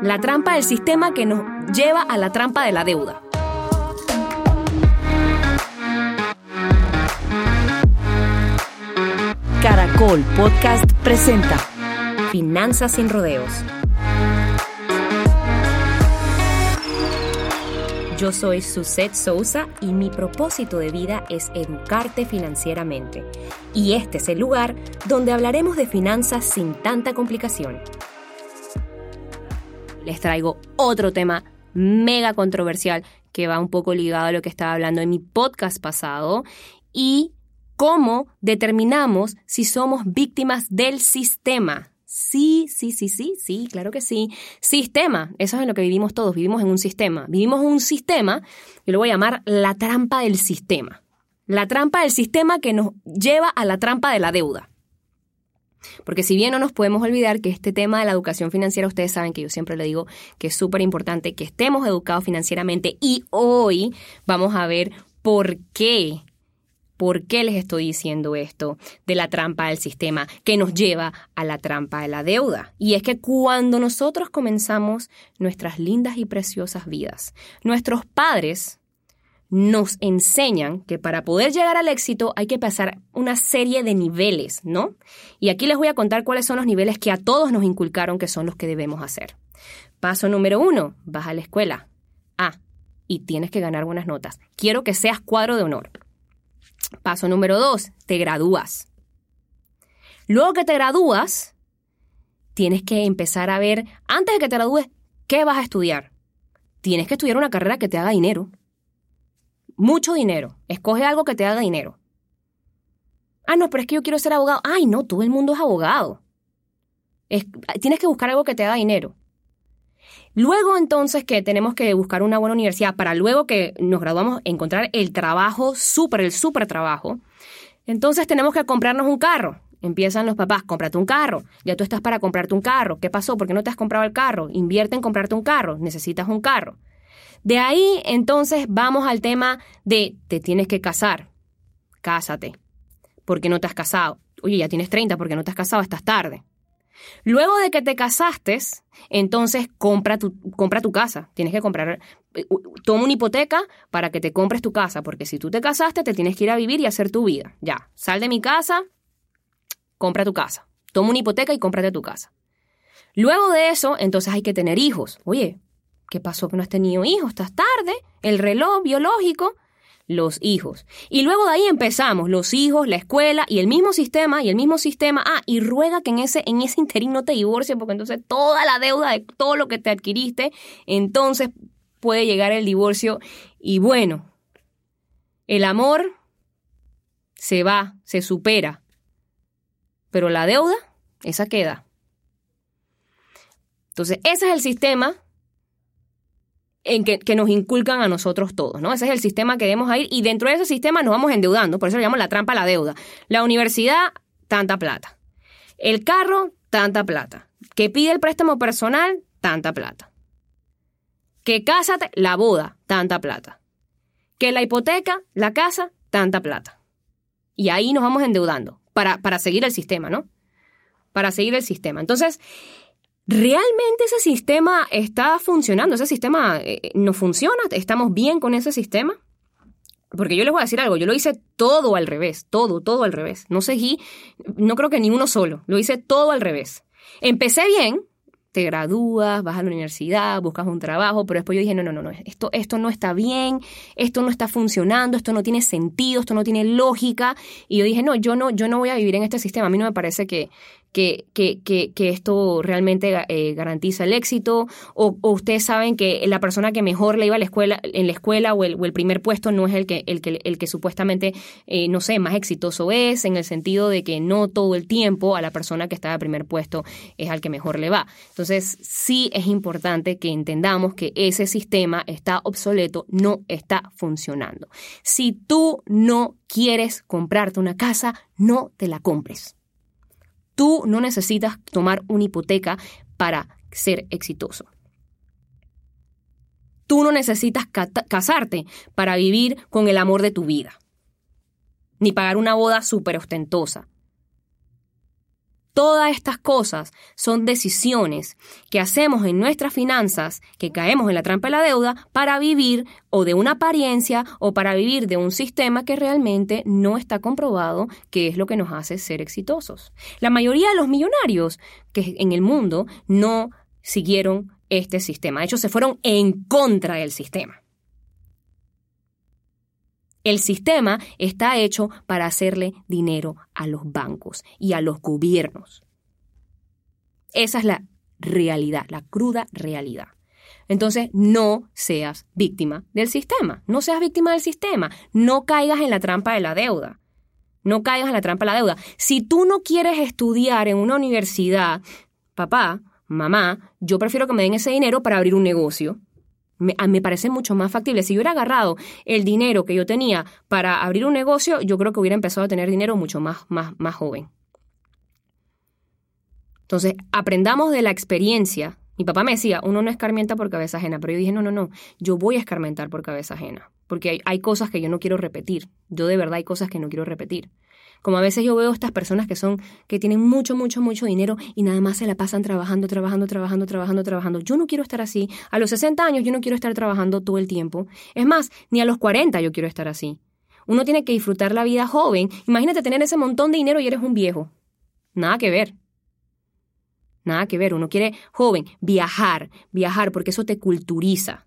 La trampa del sistema que nos lleva a la trampa de la deuda. Caracol Podcast presenta Finanzas sin rodeos. Yo soy Suset Sousa y mi propósito de vida es educarte financieramente. Y este es el lugar donde hablaremos de finanzas sin tanta complicación. Les traigo otro tema mega controversial que va un poco ligado a lo que estaba hablando en mi podcast pasado y cómo determinamos si somos víctimas del sistema. Sí, sí, sí, sí, sí, claro que sí. Sistema, eso es en lo que vivimos todos, vivimos en un sistema. Vivimos en un sistema, yo lo voy a llamar la trampa del sistema. La trampa del sistema que nos lleva a la trampa de la deuda. Porque si bien no nos podemos olvidar que este tema de la educación financiera, ustedes saben que yo siempre le digo que es súper importante que estemos educados financieramente y hoy vamos a ver por qué ¿Por qué les estoy diciendo esto de la trampa del sistema que nos lleva a la trampa de la deuda? Y es que cuando nosotros comenzamos nuestras lindas y preciosas vidas, nuestros padres nos enseñan que para poder llegar al éxito hay que pasar una serie de niveles, ¿no? Y aquí les voy a contar cuáles son los niveles que a todos nos inculcaron que son los que debemos hacer. Paso número uno, vas a la escuela. Ah, y tienes que ganar buenas notas. Quiero que seas cuadro de honor. Paso número dos, te gradúas. Luego que te gradúas, tienes que empezar a ver, antes de que te gradúes, ¿qué vas a estudiar? Tienes que estudiar una carrera que te haga dinero. Mucho dinero. Escoge algo que te haga dinero. Ah, no, pero es que yo quiero ser abogado. Ay, no, todo el mundo es abogado. tienes que buscar algo que te haga dinero. Luego entonces que tenemos que buscar una buena universidad para luego que nos graduamos encontrar el trabajo, súper, el súper trabajo. Entonces tenemos que comprarnos un carro. Empiezan los papás, cómprate un carro. Ya tú estás para comprarte un carro. ¿Qué pasó? ¿Por qué no te has comprado el carro? Invierte en comprarte un carro. Necesitas un carro. De ahí entonces vamos al tema de te tienes que casar. Cásate. ¿Por qué no te has casado? Oye, ya tienes 30, ¿por qué no te has casado? Estás tarde. Luego de que te casaste, entonces compra tu, compra tu casa. Tienes que comprar, eh, toma una hipoteca para que te compres tu casa, porque si tú te casaste, te tienes que ir a vivir y hacer tu vida. Ya, sal de mi casa, compra tu casa. Toma una hipoteca y cómprate tu casa. Luego de eso, entonces hay que tener hijos. Oye, ¿qué pasó que no has tenido hijos? Estás tarde, el reloj biológico los hijos. Y luego de ahí empezamos, los hijos, la escuela y el mismo sistema y el mismo sistema. Ah, y ruega que en ese, en ese interín no te divorcies porque entonces toda la deuda de todo lo que te adquiriste, entonces puede llegar el divorcio. Y bueno, el amor se va, se supera. Pero la deuda, esa queda. Entonces, ese es el sistema en que, nos inculcan a nosotros todos, ¿no? Ese es el sistema que debemos ir y dentro de ese sistema nos vamos endeudando, por eso le llamamos la trampa a la deuda. La universidad, tanta plata. El carro, tanta plata. Que pide el préstamo personal, tanta plata. Que cásate, la boda, tanta plata. Que la hipoteca, la casa, tanta plata. Y ahí nos vamos endeudando para, para seguir el sistema, ¿no? Para seguir el sistema. Entonces, ¿Realmente ese sistema está funcionando? ¿Ese sistema eh, no funciona? ¿Estamos bien con ese sistema? Porque yo les voy a decir algo, yo lo hice todo al revés, todo, todo al revés. No seguí, no creo que ni uno solo, lo hice todo al revés. Empecé bien, te gradúas, vas a la universidad, buscas un trabajo, pero después yo dije, no, no, no, no, esto, esto no está bien, esto no está funcionando, esto no tiene sentido, esto no tiene lógica. Y yo dije, no, yo no, yo no voy a vivir en este sistema, a mí no me parece que, que, que, que, esto realmente eh, garantiza el éxito, o, ustedes saben que la persona que mejor le iba a la escuela, en la escuela o el, primer puesto no es el que, el que, el que supuestamente, eh, no sé, más exitoso es, en el sentido de que no todo el tiempo a la persona que está en primer puesto es al que mejor le va. Entonces, sí es importante que entendamos que ese sistema está obsoleto, no está funcionando. Si tú no quieres comprarte una casa, no te la compres. Tú no necesitas tomar una hipoteca para ser exitoso. Tú no necesitas casarte para vivir con el amor de tu vida, ni pagar una boda súper ostentosa. Todas estas cosas son decisiones que hacemos en nuestras finanzas, que caemos en la trampa de la deuda para vivir o de una apariencia o para vivir de un sistema que realmente no está comprobado que es lo que nos hace ser exitosos. La mayoría de los millonarios que en el mundo no siguieron este sistema. De hecho, se fueron en contra del sistema. El sistema está hecho para hacerle dinero a los bancos y a los gobiernos. Esa es la realidad, la cruda realidad. Entonces, no seas víctima del sistema, no seas víctima del sistema, no caigas en la trampa de la deuda. No caigas en la trampa de la deuda. Si tú no quieres estudiar en una universidad, papá, mamá, yo prefiero que me den ese dinero para abrir un negocio. Me, me, parece mucho más factible. Si yo hubiera agarrado el dinero que yo tenía para abrir un negocio, yo creo que hubiera empezado a tener dinero mucho más, más, más joven. Entonces, aprendamos de la experiencia. Mi papá me decía, uno no escarmienta por cabeza ajena, pero yo dije, no, no, no, yo voy a escarmentar por cabeza ajena, porque hay, hay cosas que yo no quiero repetir. Yo de verdad hay cosas que no quiero repetir. Como a veces yo veo estas personas que son, que tienen mucho, mucho, mucho dinero y nada más se la pasan trabajando, trabajando, trabajando, trabajando, trabajando. Yo no quiero estar así. A los 60 años yo no quiero estar trabajando todo el tiempo. Es más, ni a los 40 yo quiero estar así. Uno tiene que disfrutar la vida joven. Imagínate tener ese montón de dinero y eres un viejo. Nada que ver. Nada que ver. Uno quiere joven, viajar, viajar, porque eso te culturiza.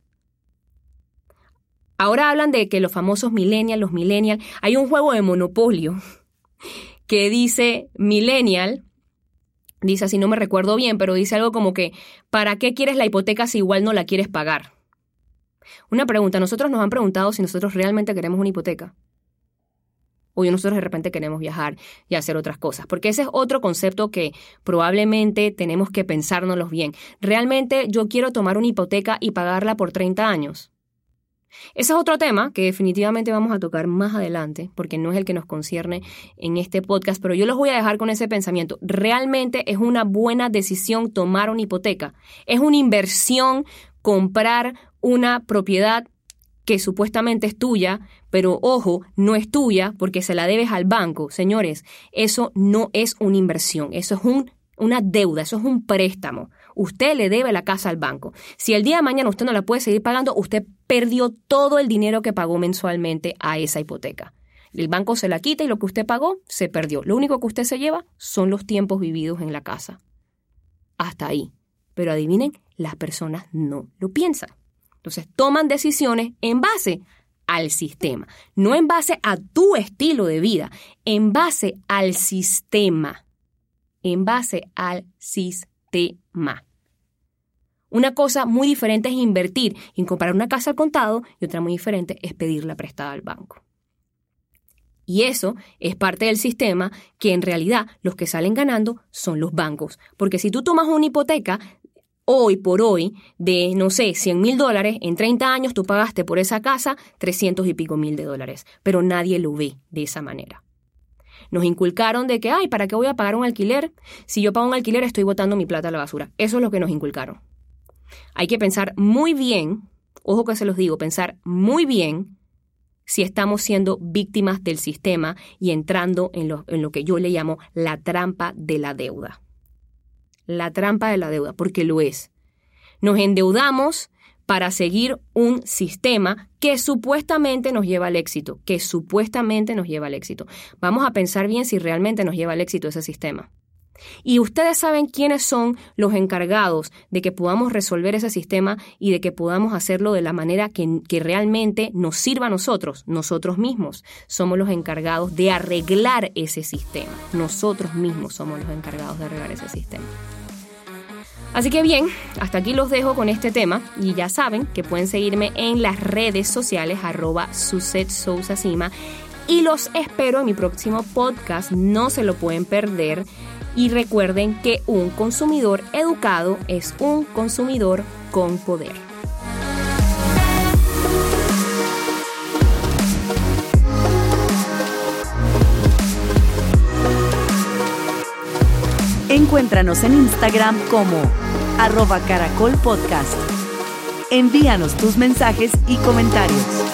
Ahora hablan de que los famosos millennials, los millennials, hay un juego de monopolio que dice millennial, dice así, no me recuerdo bien, pero dice algo como que, ¿para qué quieres la hipoteca si igual no la quieres pagar? Una pregunta, nosotros nos han preguntado si nosotros realmente queremos una hipoteca. O nosotros de repente queremos viajar y hacer otras cosas. Porque ese es otro concepto que probablemente tenemos que pensárnoslo bien. ¿Realmente yo quiero tomar una hipoteca y pagarla por 30 años? Ese es otro tema que definitivamente vamos a tocar más adelante, porque no es el que nos concierne en este podcast, pero yo los voy a dejar con ese pensamiento. Realmente es una buena decisión tomar una hipoteca. Es una inversión comprar una propiedad que supuestamente es tuya, pero ojo, no es tuya porque se la debes al banco. Señores, eso no es una inversión, eso es un, una deuda, eso es un préstamo. Usted le debe la casa al banco. Si el día de mañana usted no la puede seguir pagando, usted perdió todo el dinero que pagó mensualmente a esa hipoteca. El banco se la quita y lo que usted pagó se perdió. Lo único que usted se lleva son los tiempos vividos en la casa. Hasta ahí. Pero adivinen, las personas no lo piensan. Entonces toman decisiones en base al sistema, no en base a tu estilo de vida, en base al sistema, en base al sistema. Una cosa muy diferente es invertir y comprar una casa al contado y otra muy diferente es pedirla prestada al banco. Y eso es parte del sistema que en realidad los que salen ganando son los bancos. Porque si tú tomas una hipoteca hoy por hoy de, no sé, 100 mil dólares, en 30 años tú pagaste por esa casa 300 y pico mil de dólares. Pero nadie lo ve de esa manera. Nos inculcaron de que, ay, ¿para qué voy a pagar un alquiler? Si yo pago un alquiler estoy botando mi plata a la basura. Eso es lo que nos inculcaron. Hay que pensar muy bien, ojo que se los digo, pensar muy bien si estamos siendo víctimas del sistema y entrando en lo, en lo que yo le llamo la trampa de la deuda. La trampa de la deuda, porque lo es. Nos endeudamos para seguir un sistema que supuestamente nos lleva al éxito, que supuestamente nos lleva al éxito. Vamos a pensar bien si realmente nos lleva al éxito ese sistema. Y ustedes saben quiénes son los encargados de que podamos resolver ese sistema y de que podamos hacerlo de la manera que, realmente nos sirva a nosotros. Nosotros mismos somos los encargados de arreglar ese sistema. Nosotros mismos somos los encargados de arreglar ese sistema. Así que bien, hasta aquí los dejo con este tema y ya saben que pueden seguirme en las redes sociales arroba Suset y los espero en mi próximo podcast, no se lo pueden perder y recuerden que un consumidor educado es un consumidor con poder. Encuéntranos en Instagram como arroba caracol. Envíanos tus mensajes y comentarios.